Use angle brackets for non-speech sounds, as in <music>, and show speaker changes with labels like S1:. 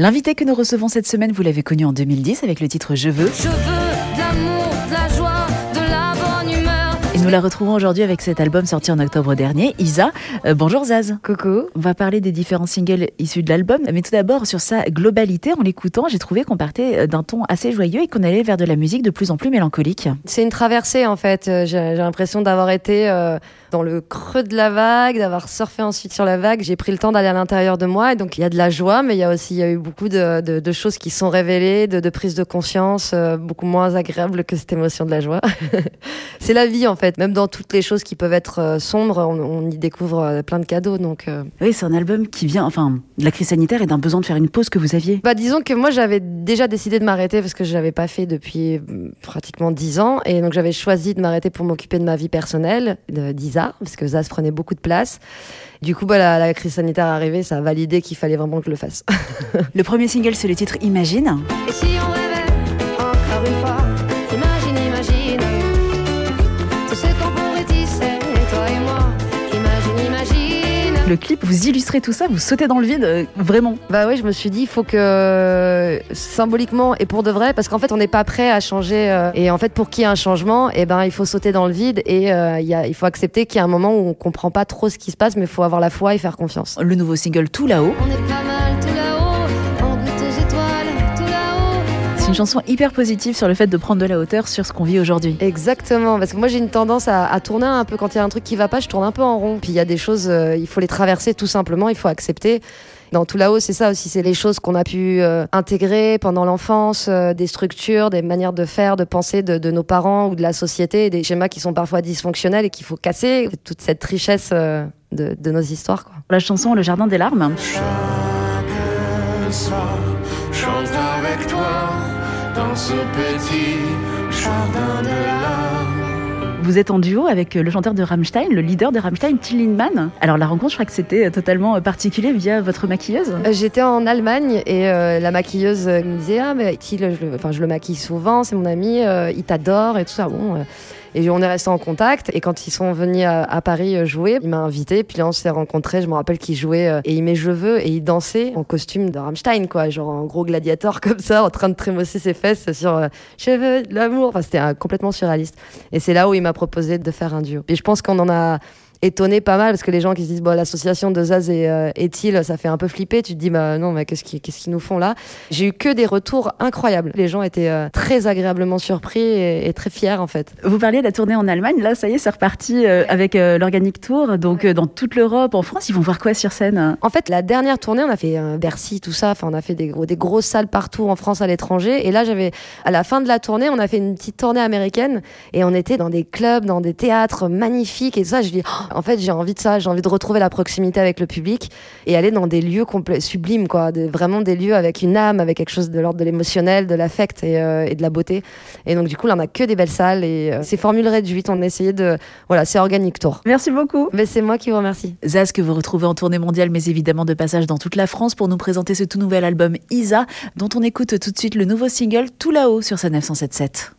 S1: L'invité que nous recevons cette semaine, vous l'avez connu en 2010 avec le titre Je veux.
S2: Je veux de l'amour,
S1: nous la retrouvons aujourd'hui avec cet album sorti en octobre dernier, Isa. Euh, bonjour Zaz.
S3: Coucou.
S1: On va parler des différents singles issus de l'album, mais tout d'abord sur sa globalité. En l'écoutant, j'ai trouvé qu'on partait euh, d'un ton assez joyeux et qu'on allait vers de la musique de plus en plus mélancolique.
S3: C'est une traversée en fait. Euh, J'ai l'impression d'avoir été euh, dans le creux de la vague, d'avoir surfé ensuite sur la vague. J'ai pris le temps d'aller à l'intérieur de moi et donc il y a de la joie, mais il y a aussi il y a eu beaucoup de, de, de choses qui sont révélées, de, de prise de conscience, euh, beaucoup moins agréables que cette émotion de la joie. <laughs> c'est la vie en fait. Même dans toutes les choses qui peuvent être euh, sombres, on, on y découvre euh, plein de cadeaux. Donc euh,
S1: Oui, c'est un album qui vient, enfin, de la crise sanitaire et d'un besoin de faire une pause que vous aviez.
S3: Bah disons que moi j'avais déjà décidé de m'arrêter parce que je l'avais pas fait depuis mm, pratiquement dix ans et donc j'avais choisi de m'arrêter pour m'occuper de ma vie personnelle, d'Isa, parce que Zaz prenait beaucoup de place. Du coup, bah, la, la crise sanitaire est arrivée, ça a validé qu'il fallait vraiment que je le fasse. <laughs>
S1: Le premier single, c'est le titre Imagine.
S2: Et si on
S1: Le clip, vous illustrez tout ça, vous sautez dans le vide, euh, vraiment.
S3: bah oui, je me suis dit, il faut que symboliquement et pour de vrai, parce qu'en fait, on n'est pas prêt à changer. euh, et en fait, pour qu'il y ait un changement, eh ben, il faut sauter dans le vide et euh, il y a, il faut accepter qu'il y a un moment où on comprend pas trop ce qui se passe, mais il faut avoir la foi et faire confiance.
S1: Le nouveau single Tout là-haut.
S2: On est pas mal tout là-haut,
S1: C'est une chanson hyper positive sur le fait de prendre de la hauteur sur ce qu'on vit aujourd'hui.
S3: Exactement, parce que moi j'ai une tendance à, à tourner un peu quand il y a un truc qui va pas, je tourne un peu en rond. Puis il y a des choses, euh, il faut les traverser tout simplement, il faut accepter. Dans tout là-haut, c'est ça aussi, c'est les choses qu'on a pu euh, intégrer pendant l'enfance, euh, des structures, des manières de faire, de penser de, de nos parents ou de la société, des schémas qui sont parfois dysfonctionnels et qu'il faut casser, toute cette richesse euh, de, de nos histoires. Quoi.
S1: La chanson Le Jardin des Larmes.
S4: Chaque soir, chante avec toi dans ce petit jardin de larmes.
S1: Vous êtes en duo avec le chanteur de Rammstein, le leader de Rammstein, Till Lindemann. Alors la rencontre, je crois que c'était euh, totalement euh, particulier via votre maquilleuse.
S3: Euh, J'étais en Allemagne et euh, la maquilleuse me disait ah mais Thiel, je, le- enfin je le maquille souvent, c'est mon ami, euh, il t'adore et tout ça. Bon, euh, et on est resté en contact et quand ils sont venus à, Paris euh, jouer, il m'a invité puis là on s'est rencontrés. Je me rappelle qu'il jouait euh, et il met je veux et il dansait en costume de Rammstein quoi, genre en gros gladiateur <laughs> comme ça, en train de trémosser ses fesses sur euh, je veux l'amour. Enfin c'était euh, complètement surréaliste. Et c'est là où il m'a proposé de faire un duo. Et je pense qu'on en a étonné pas mal parce que les gens qui se disent bon l'association de Zaz et, euh, et Thiel, ça fait un peu flipper tu te dis bah non mais qu'est-ce qu'ils qu'est-ce qu'ils nous font là? J'ai eu que des retours incroyables. Les gens étaient euh, très agréablement surpris et, et très fiers en fait.
S1: Vous parliez de la tournée en Allemagne. Là, ça y est, c'est reparti euh, avec euh, l'Organic Tour. Donc euh, dans toute l'Europe, en France, ils vont voir quoi sur scène?
S3: En fait la dernière tournée on a fait euh, Bercy tout ça. Enfin on a fait des gros des grosses salles partout en France à l'étranger. Et là j'avais à la fin de la tournée on a fait une petite tournée américaine. Et on était dans des clubs dans des théâtres magnifiques. Et ça je dis oh, en fait j'ai envie de ça j'ai envie de retrouver la proximité avec le public et aller dans des lieux complets sublimes quoi des- vraiment des lieux avec une âme avec quelque chose de l'ordre de l'émotionnel de l'affect et, euh, et de la beauté et donc du coup là on a que des belles salles et euh, c'est formule réduite on a essayé de voilà c'est organique tour
S1: Merci beaucoup.
S3: mais c'est moi qui vous remercie
S1: Zaz, que vous retrouvez en tournée mondiale, mais évidemment de passage dans toute la France pour nous présenter ce tout nouvel album Isa, dont on écoute tout de suite le nouveau single Tout là-haut sur sa 977.